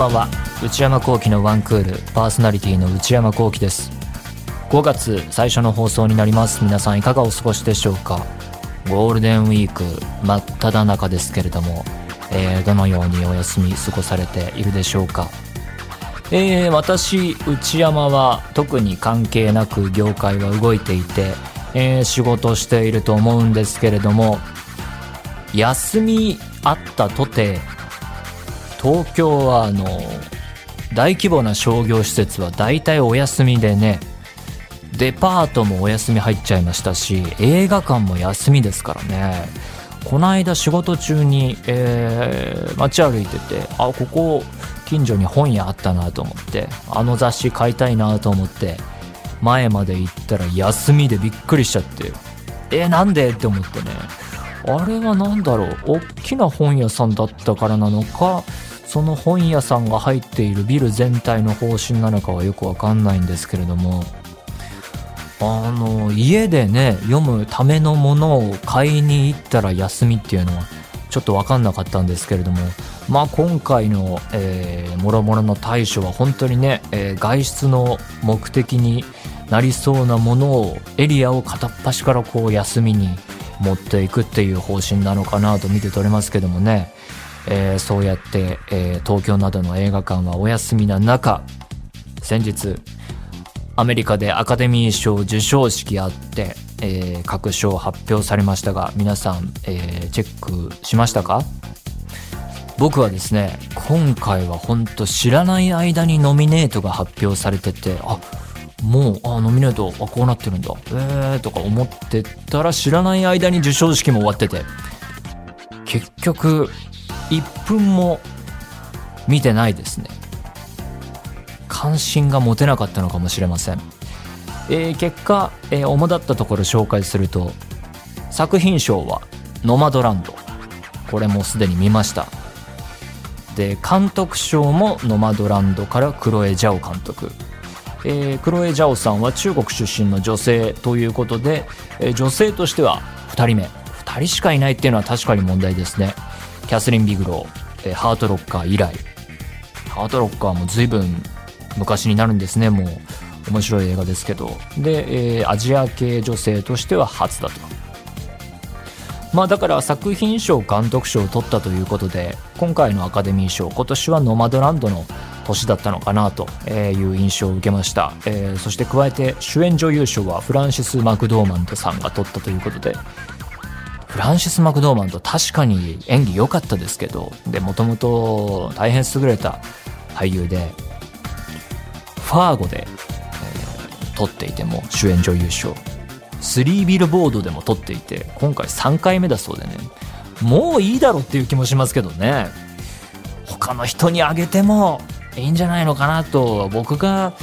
ばんは。内山聖輝のワンクールパーソナリティの内山聖輝です。5月最初の放送になります。皆さんいかがお過ごしでしょうか？ゴールデンウィーク真っ只中ですけれども、えー、どのようにお休み過ごされているでしょうか？えー、私内山は特に関係なく業界は動いていて、えー、仕事していると思うんですけれども休みあったとて東京はあの大規模な商業施設は大体お休みでねデパートもお休み入っちゃいましたし映画館も休みですからね。この間仕事中に、えー、街歩いててあここ近所に本屋あったなと思ってあの雑誌買いたいなと思って前まで行ったら休みでびっくりしちゃってえー、なんで？って思ってね。あれは何だろう？大きな本屋さんだったからなのかその本屋さんが入っているビル全体の方針なのかはよくわかんないんですけれどもあの家でね読むためのものを買いに行ったら休みっていうのはちょっと分かんなかったんですけれどもまあ今回の、えー、もろもろの対処は本当にね、えー、外出の目的になりそうなものをエリアを片っ端からこう休みに持っていくっていう方針なのかなと見て取れますけどもね、えー、そうやって、えー、東京などの映画館はお休みな中先日アメリカでアカデミー賞授賞式あって、えー、各賞発表されましたが皆さん、え、チェックしましたか？僕はですね今回は本当知らない間にノミネートが発表されててあもうあノミネートあこうなってるんだ。えーとか思ってたら知らない間に授賞式も終わってて結局1分も見てないですね。関心が持てなかったのかもしれません、えー、結果、えー、主だったところ紹介すると作品賞は「ノマドランド」これもすでに見ました。で監督賞も「ノマドランド」からクロエ・ジャオ監督。えー、クロエ・ジャオさんは中国出身の女性ということで、えー、女性としては2人目。2人しかいないっていうのは確かに問題ですね。キャスリン・ビグロー、えー、ハートロッカー以来。ハートロッカーも随分昔になるんですねもう。面白い映画ですけど。で、えー、アジア系女性としては初だと。まあだから作品賞監督賞を取ったということで今回のアカデミー賞今年はノマドランドの年だったのかなという印象を受けました、えー、そして加えて主演女優賞はフランシス・マクドーマントさんが取ったということでフランシス・マクドーマント確かに演技良かったですけどでもともと大変優れた俳優でファーゴで、えー、撮っていても主演女優賞。3ビルボードでも撮っていて今回3回目だそうでね。もういいだろっていう気もしますけどね。他の人にあげてもいいんじゃないのかなと僕が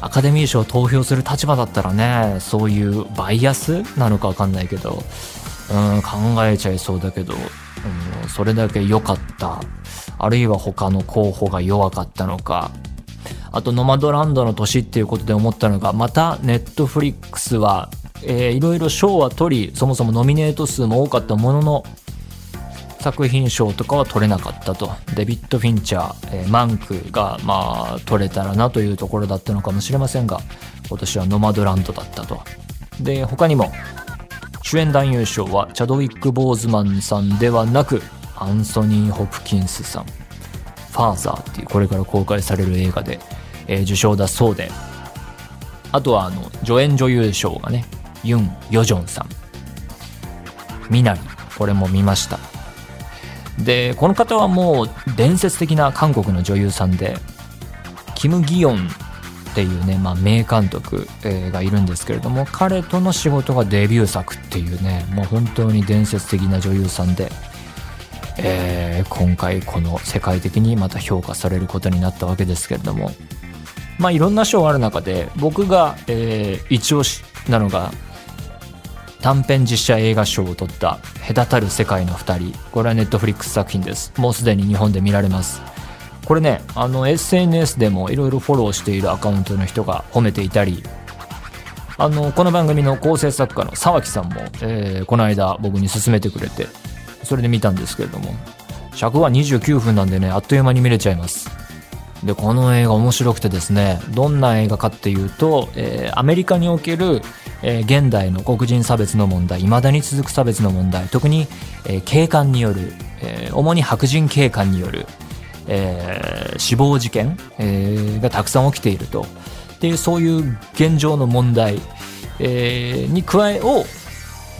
アカデミー賞を投票する立場だったらねそういうバイアスなのか分かんないけど、うん、考えちゃいそうだけど、うん、それだけ良かった。あるいは他の候補が弱かったのか。あとノマドランドの年っていうことで思ったのがまたネットフリックスは、えー、いろいろ賞は取りそもそもノミネート数も多かったものの作品賞とかは取れなかったと。デビッド・フィンチャー、えー、マンクがまあ取れたらなというところだったのかもしれませんが今年はノマドランドだったと。で他にも主演男優賞はチャドウィック・ボーズマンさんではなくアンソニー・ホプキンスさん。ファーザーっていうこれから公開される映画で、えー、受賞だそうで。あとはあの助演女優賞がねユン・ヨジョンさん。ミナリこれも見ました。でこの方はもう伝説的な韓国の女優さんでキム・ギヨンっていうね、まあ、名監督、がいるんですけれども彼との仕事がデビュー作っていうねもう本当に伝説的な女優さんで、えー、今回この世界的にまた評価されることになったわけですけれどもまあいろんな賞がある中で僕が、えー、一押しなのが短編実写映画賞を取った「隔たる世界の2人」これはネットフリックス作品です。もうすでに日本で見られます。これねあの SNS でもいろいろフォローしているアカウントの人が褒めていたりあのこの番組の構成作家の沢木さんも、えー、この間僕に勧めてくれてそれで見たんですけれども尺は29分なんでねあっという間に見れちゃいます。でこの映画面白くてですねどんな映画かっていうと、えー、アメリカにおける、えー、現代の黒人差別の問題未だに続く差別の問題特に、えー、警官による、えー、主に白人警官による、えー、死亡事件、えー、がたくさん起きていると。でそういう現状の問題、えー、に加えを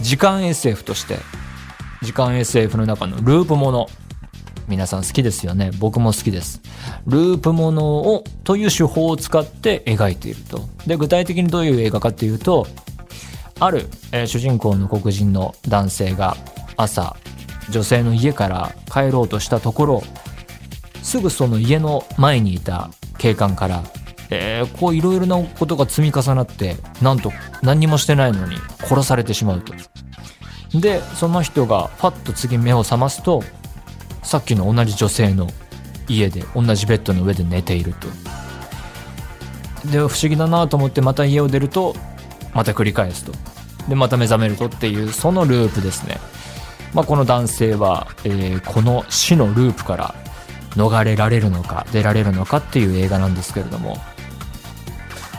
時間 SF として時間 SF の中のループもの皆さん好きですよね。僕も好きです。ループものをという手法を使って描いていると。で具体的にどういう映画かっていうとある、えー、主人公の黒人の男性が朝女性の家から帰ろうとしたところすぐその家の前にいた警官からえー、こういろいろなことが積み重なってなんと何にもしてないのに殺されてしまうと。でその人がパッと次目を覚ますとさっきの同じ女性の家で同じベッドの上で寝ていると。で不思議だなと思ってまた家を出るとまた繰り返すと。でまた目覚めるとっていうそのループですね、まあ、この男性は、えー、この死のループから逃れられるのか出られるのかっていう映画なんですけれども、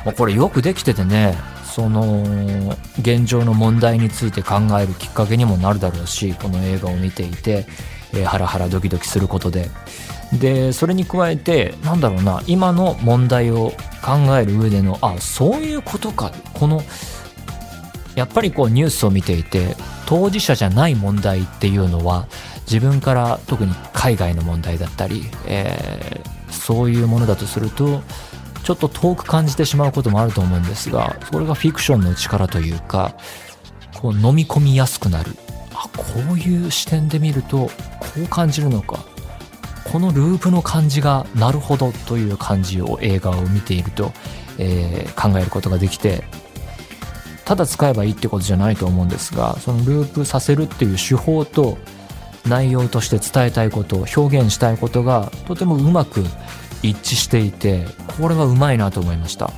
まあ、これよくできててねその現状の問題について考えるきっかけにもなるだろうしこの映画を見ていてえー、ハラハラドキドキすることで。でそれに加えてなんだろうな今の問題を考える上でのあそういうことか。このやっぱりこうニュースを見ていて当事者じゃない問題っていうのは自分から特に海外の問題だったり、えー、そういうものだとするとちょっと遠く感じてしまうこともあると思うんですがそれがフィクションの力というかこう飲み込みやすくなる。あこういう視点で見るとこう感じるのか。このループの感じがなるほどという感じを映画を見ていると、えー、考えることができてただ使えばいいってことじゃないと思うんですがそのループさせるっていう手法と内容として伝えたいこと表現したいことがとてもうまく一致していてこれはうまいなと思いました。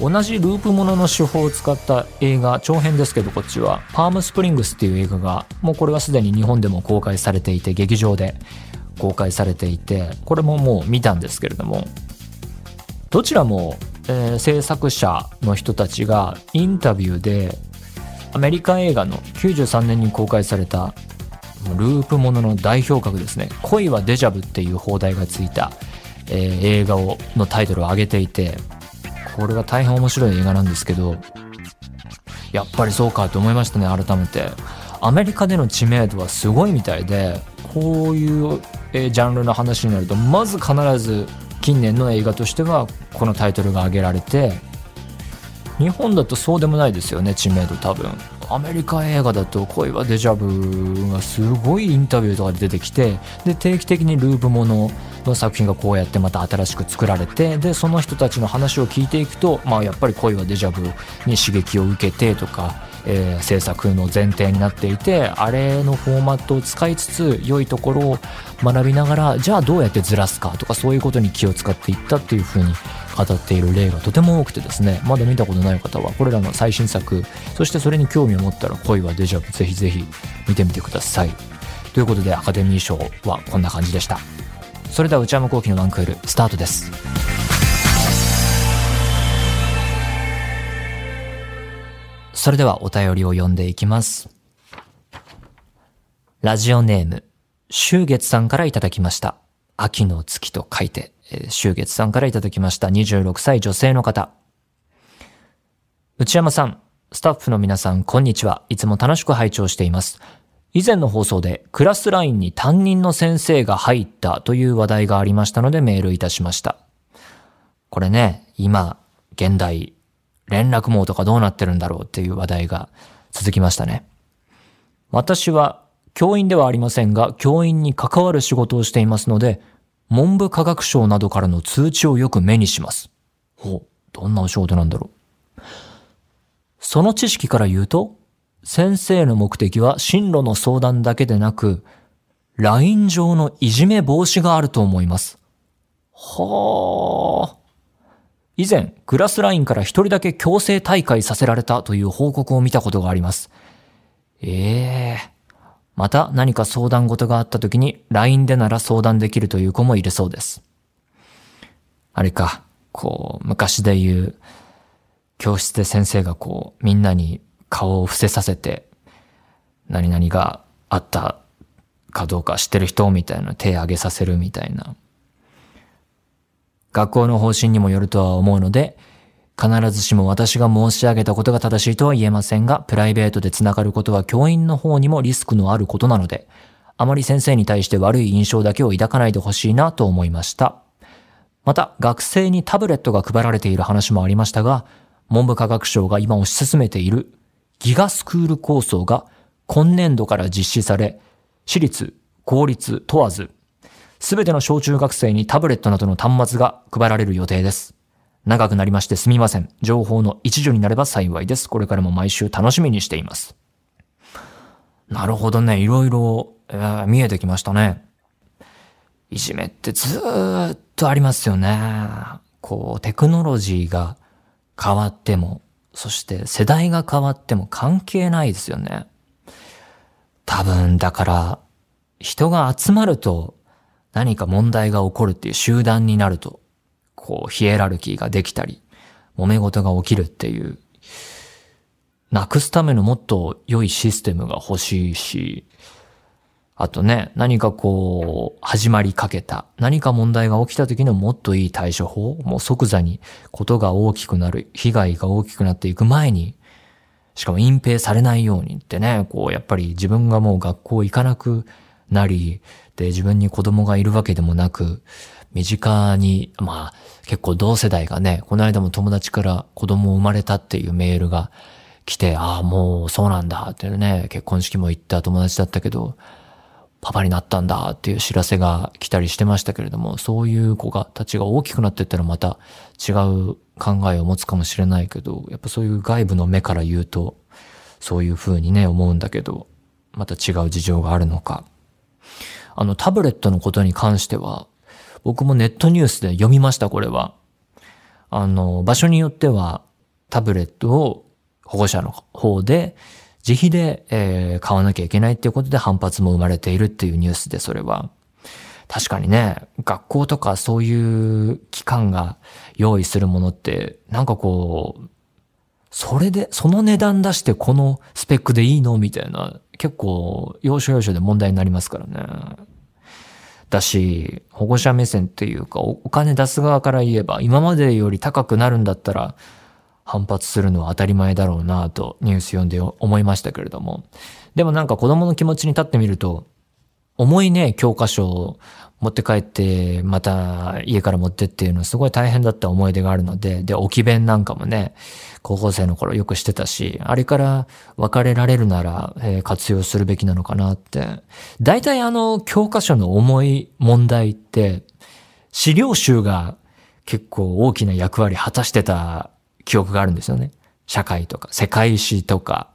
同じループものの手法を使った映画長編ですけどこっちはパームスプリングスっていう映画がもうこれはすでに日本でも公開されていて劇場で公開されていてこれももう見たんですけれどもどちらも、えー、制作者の人たちがインタビューでアメリカ映画の93年に公開されたループものの代表格ですね「恋はデジャブ」っていう放題がついた、えー、映画をのタイトルを挙げていてこれが大変面白い映画なんですけど、やっぱりそうかと思いましたね、改めて。アメリカでの知名度はすごいみたいで、こういう、えジャンルの話になると、まず必ず近年の映画としてはこのタイトルが挙げられて、日本だとそうでもないですよね、知名度多分。アメリカ映画だと恋はデジャブがすごいインタビューとかで出てきてで定期的にループものの作品がこうやってまた新しく作られてでその人たちの話を聞いていくと、まあ、やっぱり恋はデジャブに刺激を受けてとか、えー、制作の前提になっていてあれのフォーマットを使いつつ良いところを学びながらじゃあどうやってずらすかとかそういうことに気を使っていったっていう風に語っている例がとても多くてですねまだ見たことない方はこれらの最新作そしてそれに興味を持ったら恋はデジャ・ブぜひぜひ見てみてください。ということでアカデミー賞はこんな感じでした。それでは内山昂輝の1クールスタートです。それではお便りを読んでいきます。ラジオネーム秋月さんからいただきました。秋の月と書いて、えー、秋月さんからいただきました26歳女性の方内山さんスタッフの皆さん、こんにちは。いつも楽しく拝聴しています。以前の放送でクラスラインに担任の先生が入ったという話題がありましたのでメールいたしました。これね、今、現代、連絡網とかどうなってるんだろうっていう話題が続きましたね。私は教員ではありませんが、教員に関わる仕事をしていますので、文部科学省などからの通知をよく目にします。ほう、どんなお仕事なんだろう。その知識から言うと、先生の目的は進路の相談だけでなく、LINE 上のいじめ防止があると思います。はあ。以前、グラスラインから一人だけ強制大会させられたという報告を見たことがあります。ええー、また何か相談事があった時に LINE でなら相談できるという子もいるそうです。あれか、こう、昔で言う、教室で先生がこう、みんなに顔を伏せさせて、何々があったかどうか知ってる人みたいな手挙げさせるみたいな。学校の方針にもよるとは思うので、必ずしも私が申し上げたことが正しいとは言えませんが、プライベートで繋がることは教員の方にもリスクのあることなので、あまり先生に対して悪い印象だけを抱かないでほしいなと思いました。また、学生にタブレットが配られている話もありましたが、文部科学省が今推し進めているギガスクール構想が今年度から実施され、私立、公立問わず、すべての小中学生にタブレットなどの端末が配られる予定です。長くなりましてすみません。情報の一助になれば幸いです。これからも毎週楽しみにしています。なるほどね。いろいろ、えー、見えてきましたね。いじめってずーっとありますよね。こう、テクノロジーが変わっても、そして世代が変わっても関係ないですよね。多分、だから、人が集まると何か問題が起こるっていう集団になると、こう、ヒエラルキーができたり、揉め事が起きるっていう、なくすためのもっと良いシステムが欲しいし、あとね、何かこう、始まりかけた、何か問題が起きた時のもっといい対処法、もう即座にことが大きくなる、被害が大きくなっていく前に、しかも隠蔽されないようにってね、こう、やっぱり自分がもう学校行かなくなり、で、自分に子供がいるわけでもなく、身近に、まあ、結構同世代がね、この間も友達から子供生まれたっていうメールが来て、ああ、もうそうなんだってね、結婚式も行った友達だったけど、パパになったんだっていう知らせが来たりしてましたけれども、そういう子が、たちが大きくなっていったらまた違う考えを持つかもしれないけど、やっぱそういう外部の目から言うと、そういう風にね、思うんだけど、また違う事情があるのか。あの、タブレットのことに関しては、僕もネットニュースで読みました、これは。あの、場所によっては、タブレットを保護者の方で、自費で、えー、買わなきゃいけないっていうことで反発も生まれているっていうニュースで、それは。確かにね、学校とかそういう機関が用意するものって、なんかこう、それで、その値段出してこのスペックでいいのみたいな、結構、要所要所で問題になりますからね。だし、保護者目線っていうか、お金出す側から言えば、今までより高くなるんだったら、反発するのは当たり前だろうなとニュース読んで思いましたけれども。でもなんか子供の気持ちに立ってみると、重いね、教科書を持って帰って、また家から持ってっていうのはすごい大変だった思い出があるので、で、置き弁なんかもね、高校生の頃よくしてたし、あれから別れられるなら、えー、活用するべきなのかなって。大体あの、教科書の重い問題って、資料集が結構大きな役割果たしてた記憶があるんですよね。社会とか、世界史とか、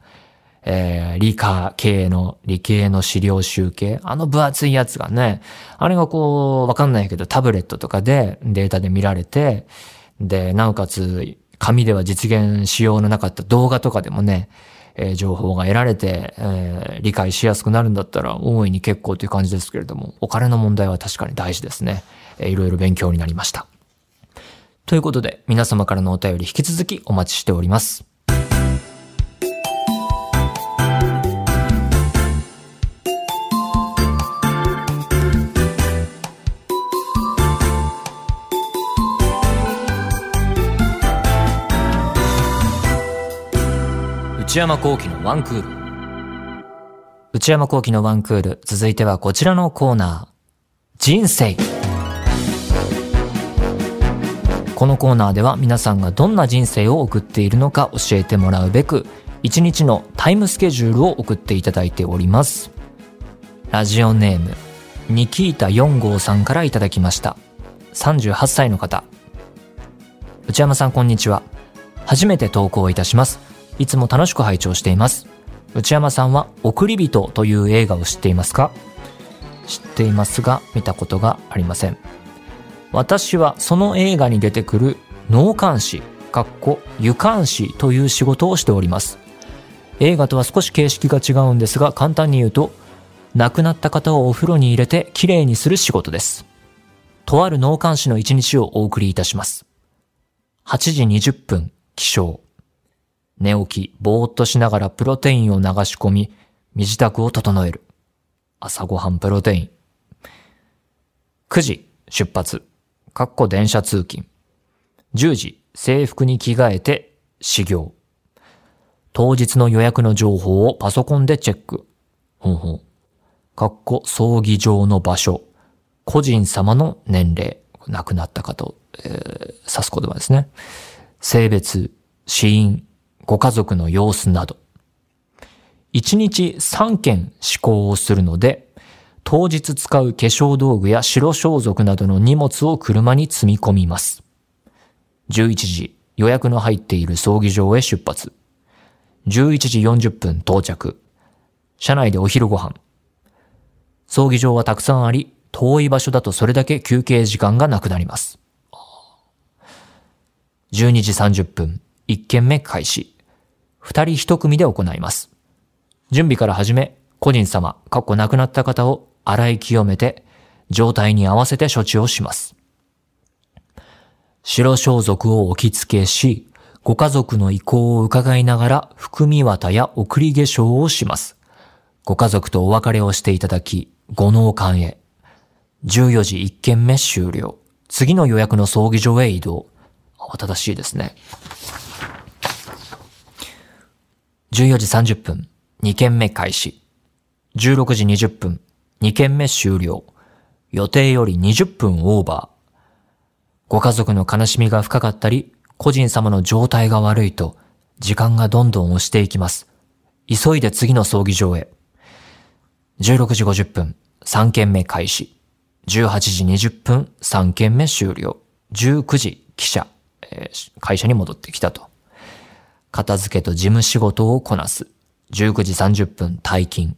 えー、理科系の、理系の資料集計、あの分厚いやつがね、あれがこう、わかんないけど、タブレットとかでデータで見られて、で、なおかつ、紙では実現しようのなかった動画とかでもね、えー、情報が得られて、えー、理解しやすくなるんだったら大いに結構という感じですけれども、お金の問題は確かに大事ですね。えー、いろいろ勉強になりました。ということで、皆様からのお便り引き続きお待ちしております。内山幸喜のワンクール。内山幸喜のワンクール。続いてはこちらのコーナー。人生。このコーナーでは皆さんがどんな人生を送っているのか教えてもらうべく、一日のタイムスケジュールを送っていただいております。ラジオネーム、ニキータ4号さんからいただきました。38歳の方。内山さんこんにちは。初めて投稿いたします。いつも楽しく拝聴しています。内山さんは送り人という映画を知っていますか？知っていますが見たことがありません。私はその映画に出てくる脳幹視、かっこ湯監視という仕事をしております。映画とは少し形式が違うんですが簡単に言うと亡くなった方をお風呂に入れてきれいにする仕事です。とある脳幹視の一日をお送りいたします。8時20分、起床。寝起き、ぼーっとしながらプロテインを流し込み、身支度を整える。朝ごはんプロテイン。9時、出発。かっこ電車通勤。10時、制服に着替えて、始業。当日の予約の情報をパソコンでチェック。ほんほん。かっこ葬儀場の場所。個人様の年齢。亡くなった方を、えー、指す言葉ですね。性別、死因、ご家族の様子など。1日3件思考をするので、当日使う化粧道具や白装束などの荷物を車に積み込みます。11時、予約の入っている葬儀場へ出発。11時40分到着。車内でお昼ご飯。葬儀場はたくさんあり、遠い場所だとそれだけ休憩時間がなくなります。12時30分、1件目開始。2人1組で行います。準備から始め、個人様、かっこ亡くなった方を洗い清めて、状態に合わせて処置をします。白装束を置き付けし、ご家族の意向を伺いながら含み綿や送り化粧をします。ご家族とお別れをしていただき、ご納館へ。14時1件目終了。次の予約の葬儀場へ移動。慌ただしいですね。14時30分、2件目開始。16時20分、2件目終了。予定より20分オーバー。ご家族の悲しみが深かったり、個人様の状態が悪いと、時間がどんどん押していきます。急いで次の葬儀場へ。16時50分、3件目開始。18時20分、3件目終了。19時、記者、えー、会社に戻ってきたと。片付けと事務仕事をこなす。19時30分、退勤。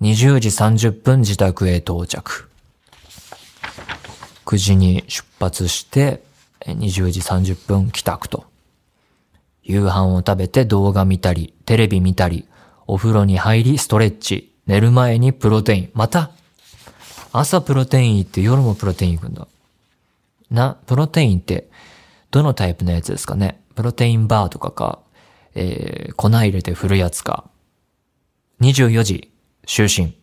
20時30分、自宅へ到着。9時に出発して、20時30分帰宅と。夕飯を食べて動画見たり、テレビ見たり、お風呂に入りストレッチ、寝る前にプロテイン。また、朝プロテイン行って夜もプロテイン行くんだ。な、プロテインって、どのタイプのやつですかねプロテインバーとかか、えー、粉入れて振るやつか。24時、就寝。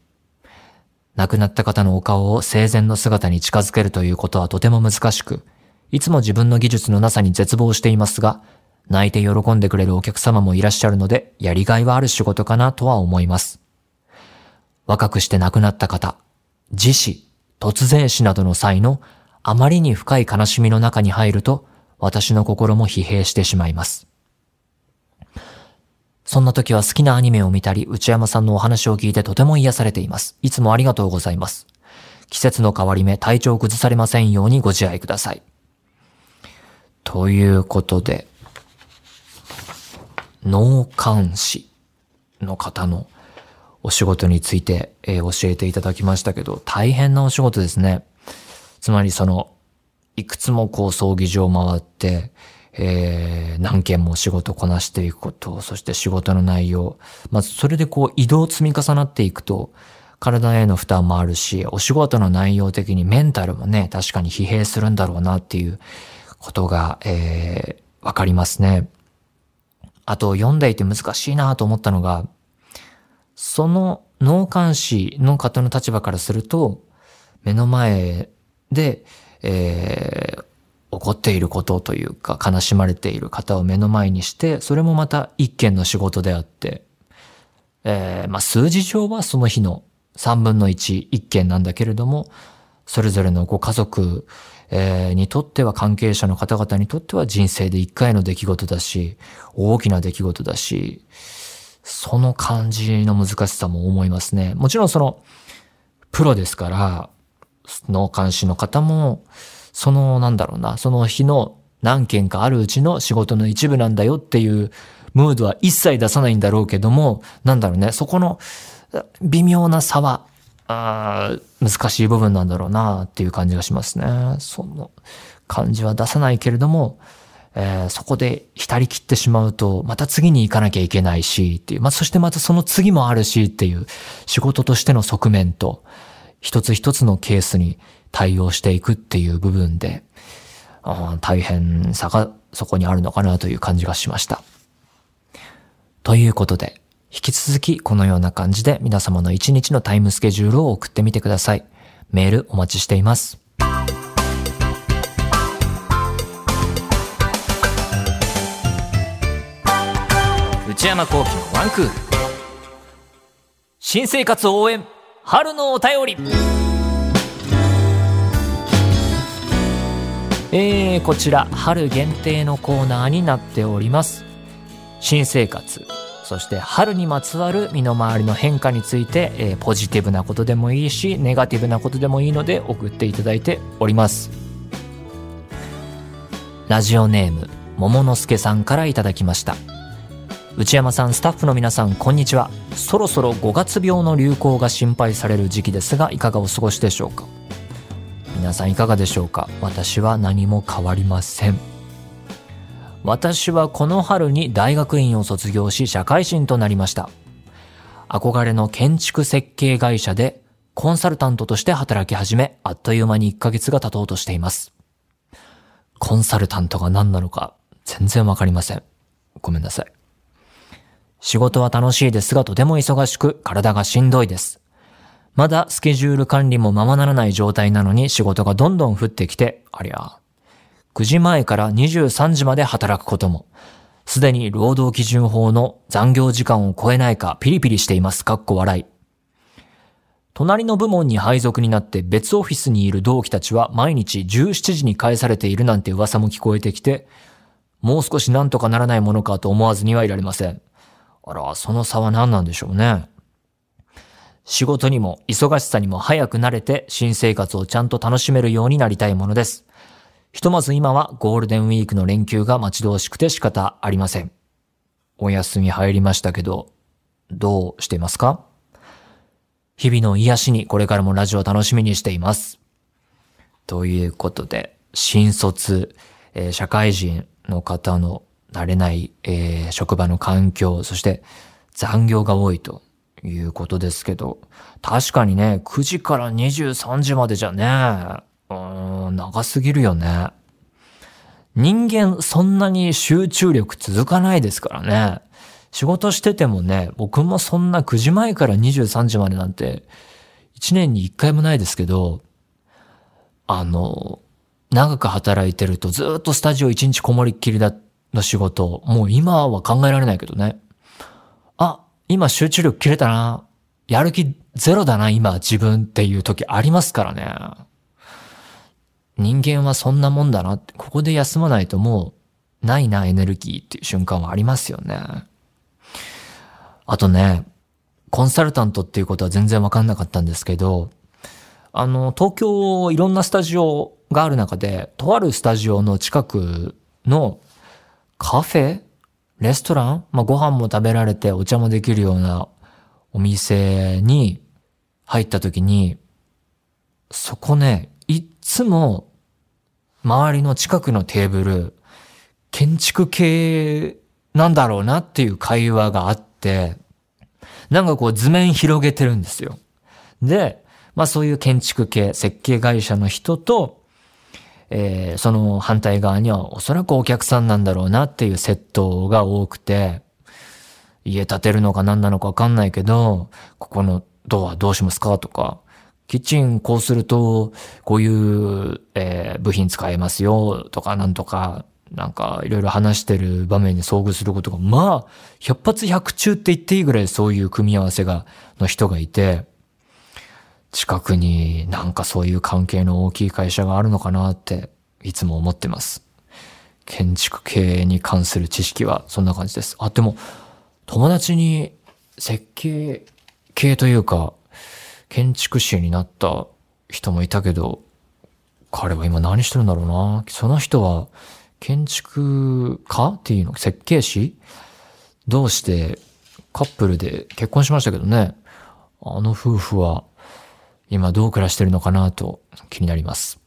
亡くなった方のお顔を生前の姿に近づけるということはとても難しく、いつも自分の技術のなさに絶望していますが、泣いて喜んでくれるお客様もいらっしゃるので、やりがいはある仕事かなとは思います。若くして亡くなった方、自死、突然死などの際のあまりに深い悲しみの中に入ると、私の心も疲弊してしまいます。そんな時は好きなアニメを見たり、内山さんのお話を聞いてとても癒されています。いつもありがとうございます。季節の変わり目、体調を崩されませんようにご自愛ください。ということで、脳幹視の方のお仕事について、えー、教えていただきましたけど、大変なお仕事ですね。つまりその、いくつもこう葬儀場を回って、えー、何件も仕事こなしていくこと、そして仕事の内容。まずそれでこう移動積み重なっていくと、体への負担もあるし、お仕事の内容的にメンタルもね、確かに疲弊するんだろうなっていうことが、えー、わかりますね。あと、読んでいて難しいなと思ったのが、その脳幹視の方の立場からすると、目の前で、えー、起こっていることというか、悲しまれている方を目の前にして、それもまた一件の仕事であって、えー、まあ、数字上はその日の三分の一、一件なんだけれども、それぞれのご家族、えー、にとっては関係者の方々にとっては人生で一回の出来事だし、大きな出来事だし、その感じの難しさも思いますね。もちろんその、プロですから、脳監視の方も、その、なんだろうな、その日の何件かあるうちの仕事の一部なんだよっていうムードは一切出さないんだろうけども、なんだろうね、そこの微妙な差は、あ難しい部分なんだろうなっていう感じがしますね。その感じは出さないけれども、えー、そこで浸り切ってしまうと、また次に行かなきゃいけないし、っていう、まあ、そしてまたその次もあるしっていう、仕事としての側面と、一つ一つのケースに対応していくっていう部分で、大変さがそこにあるのかなという感じがしました。ということで、引き続きこのような感じで皆様の一日のタイムスケジュールを送ってみてください。メールお待ちしています。内山幸喜のワンクール。新生活応援、春のお便り。えー、こちら春限定のコーナーになっております。新生活、そして春にまつわる身の回りの変化について、えー、ポジティブなことでもいいしネガティブなことでもいいので送っていただいておりますラジオネーム桃之助さんからいただきました内山さんスタッフの皆さんこんにちはそろそろ5月病の流行が心配される時期ですがいかがお過ごしでしょうか？皆さんいかがでしょうか？私は何も変わりません私はこの春に大学院を卒業し社会人となりました。憧れの建築設計会社でコンサルタントとして働き始め、あっという間に1ヶ月が経とうとしています。コンサルタントが何なのか全然わかりません。ごめんなさい。仕事は楽しいですがとても忙しく体がしんどいです。まだスケジュール管理もままならない状態なのに仕事がどんどん降ってきて、ありゃ、9時前から23時まで働くことも、すでに労働基準法の残業時間を超えないかピリピリしています。かっこ笑い。隣の部門に配属になって別オフィスにいる同期たちは毎日17時に返されているなんて噂も聞こえてきて、もう少しなんとかならないものかと思わずにはいられません。あら、その差は何なんでしょうね。仕事にも忙しさにも早く慣れて新生活をちゃんと楽しめるようになりたいものです。ひとまず今はゴールデンウィークの連休が待ち遠しくて仕方ありません。お休み入りましたけど、どうしていますか？日々の癒しにこれからもラジオ楽しみにしています。ということで、新卒、えー、社会人の方の慣れない、えー、職場の環境、そして残業が多いということですけど、確かにね、9時から23時までじゃね、うーん、長すぎるよね。人間そんなに集中力続かないですからね。仕事しててもね、僕もそんな9時前から23時までなんて、1年に1回もないですけど、あの、長く働いてるとずっとスタジオ1日こもりっきりだっの仕事、もう今は考えられないけどね。あ、今集中力切れたな。やる気ゼロだな、今自分っていう時ありますからね。人間はそんなもんだな、ここで休まないともうないなエネルギーっていう瞬間はありますよね。あとね、コンサルタントっていうことは全然わかんなかったんですけど、あの、東京いろんなスタジオがある中で、とあるスタジオの近くのカフェ？レストラン？まあ、ご飯も食べられてお茶もできるようなお店に入った時に、そこね、いっつも周りの近くのテーブル、建築系なんだろうなっていう会話があって、なんかこう図面広げてるんですよ。で、まあそういう建築系、設計会社の人と、えー、その反対側にはおそらくお客さんなんだろうなっていう窃盗が多くて、家建てるのか何なのかわかんないけど、ここのドアどうしますかとか、キッチンこうすると、こういう、えー、部品使えますよ、とかなんとか、なんかいろいろ話してる場面に遭遇することが、まあ、百発百中って言っていいぐらいそういう組み合わせが、の人がいて、近くになんかそういう関係の大きい会社があるのかなって、いつも思ってます。建築系に関する知識はそんな感じです。あ、でも、友達に設計系というか、建築士になった人もいたけど、彼は今何してるんだろうな。その人は建築家っていうの？設計士？どうしてカップルで結婚しましたけどね。あの夫婦は今どう暮らしてるのかなと気になります。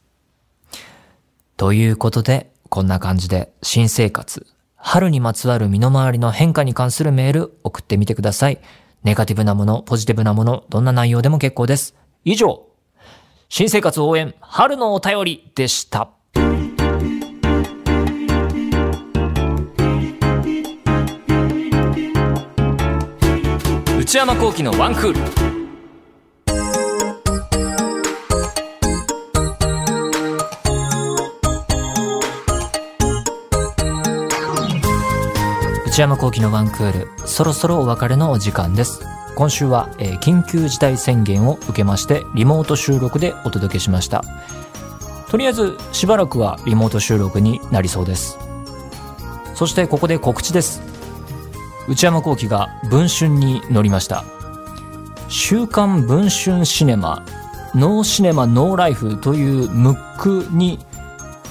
ということで、こんな感じで新生活、春にまつわる身の回りの変化に関するメール送ってみてください。ネガティブなもの、ポジティブなもの、どんな内容でも結構です。以上、新生活応援、春のお便りでした。内山幸喜のワンクール。内山幸喜のワンクール、そろそろお別れのお時間です。今週は、えー緊急事態宣言を受けまして、リモート収録でお届けしました。とりあえず、しばらくはリモート収録になりそうです。そしてここで告知です。内山幸喜が文春に乗りました。週刊文春シネマ、ノーシネマノーライフというムックに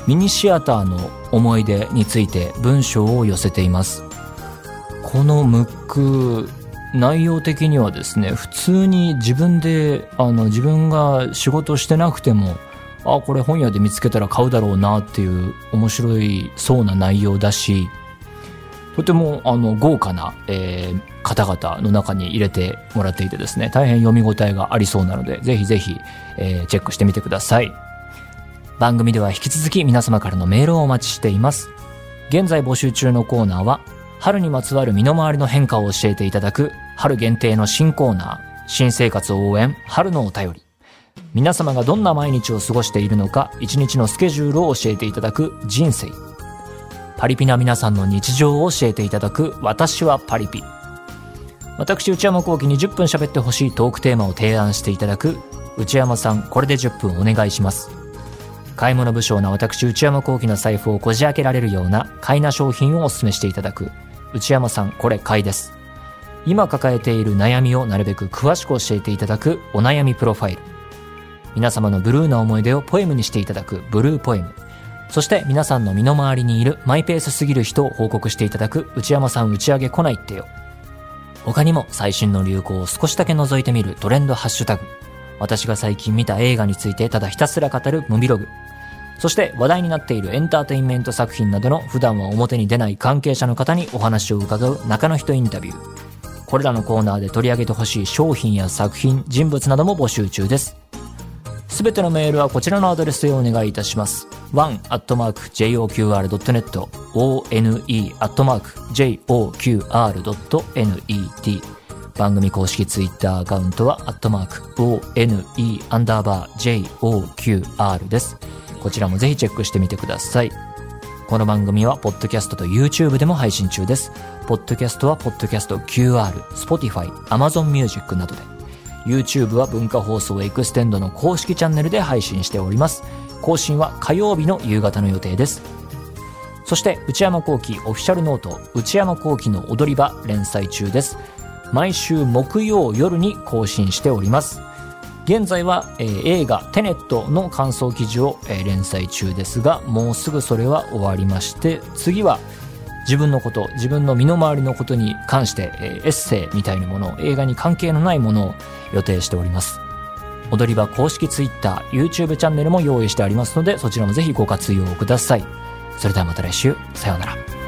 ミニシアターの思い出について文章を寄せています。このムック内容的にはですね普通に自分であの自分が仕事してなくてもあこれ本屋で見つけたら買うだろうなっていう面白いそうな内容だしとてもあの豪華な、えー方々の中に入れてもらっていてですね大変読み応えがありそうなのでぜひぜひ、えーチェックしてみてください。番組では引き続き皆様からのメールをお待ちしています。現在募集中のコーナーは春にまつわる身の回りの変化を教えていただく春限定の新コーナー新生活応援春のお便り。皆様がどんな毎日を過ごしているのか一日のスケジュールを教えていただく人生。パリピな皆さんの日常を教えていただく私はパリピ。私内山幸喜に10分喋ってほしいトークテーマを提案していただく内山さんこれで10分お願いします。買い物不詳な私内山幸喜の財布をこじ開けられるような買いな商品をお勧めしていただく。内山さんこれ買いです。今抱えている悩みをなるべく詳しく教えていただくお悩みプロファイル。皆様のブルーな思い出をポエムにしていただくブルーポエムそして皆さんの身の回りにいるマイペースすぎる人を報告していただく内山さん打ち上げ来ないってよ。他にも最新の流行を少しだけ覗いてみるトレンドハッシュタグ。私が最近見た映画についてただひたすら語るムビログ。そして話題になっているエンターテインメント作品などの普段は表に出ない関係者の方にお話を伺う中の人インタビュー。これらのコーナーで取り上げてほしい商品や作品、人物なども募集中です。すべてのメールはこちらのアドレスへお願いいたします。one.joqr.net one.joqr.net 番組公式ツイッターアカウントは、アットマーク、one アンダーバー joqr です。こちらもぜひチェックしてみてください。この番組は、ポッドキャストと YouTube でも配信中です。ポッドキャストは、ポッドキャスト QR、Spotify、Amazon Music などで。YouTube は文化放送エクステンドの公式チャンネルで配信しております。更新は火曜日の夕方の予定です。そして、内山幸喜オフィシャルノート、内山幸喜の踊り場連載中です。毎週木曜夜に更新しております。現在は、えー映画テネットの感想記事を、えー連載中ですが、もうすぐそれは終わりまして、次は自分のこと、自分の身の回りのことに関して、えーエッセイみたいなもの、映画に関係のないものを予定しております。踊り場公式 Twitter、YouTube チャンネルも用意してありますので、そちらもぜひご活用ください。それではまた来週、さようなら。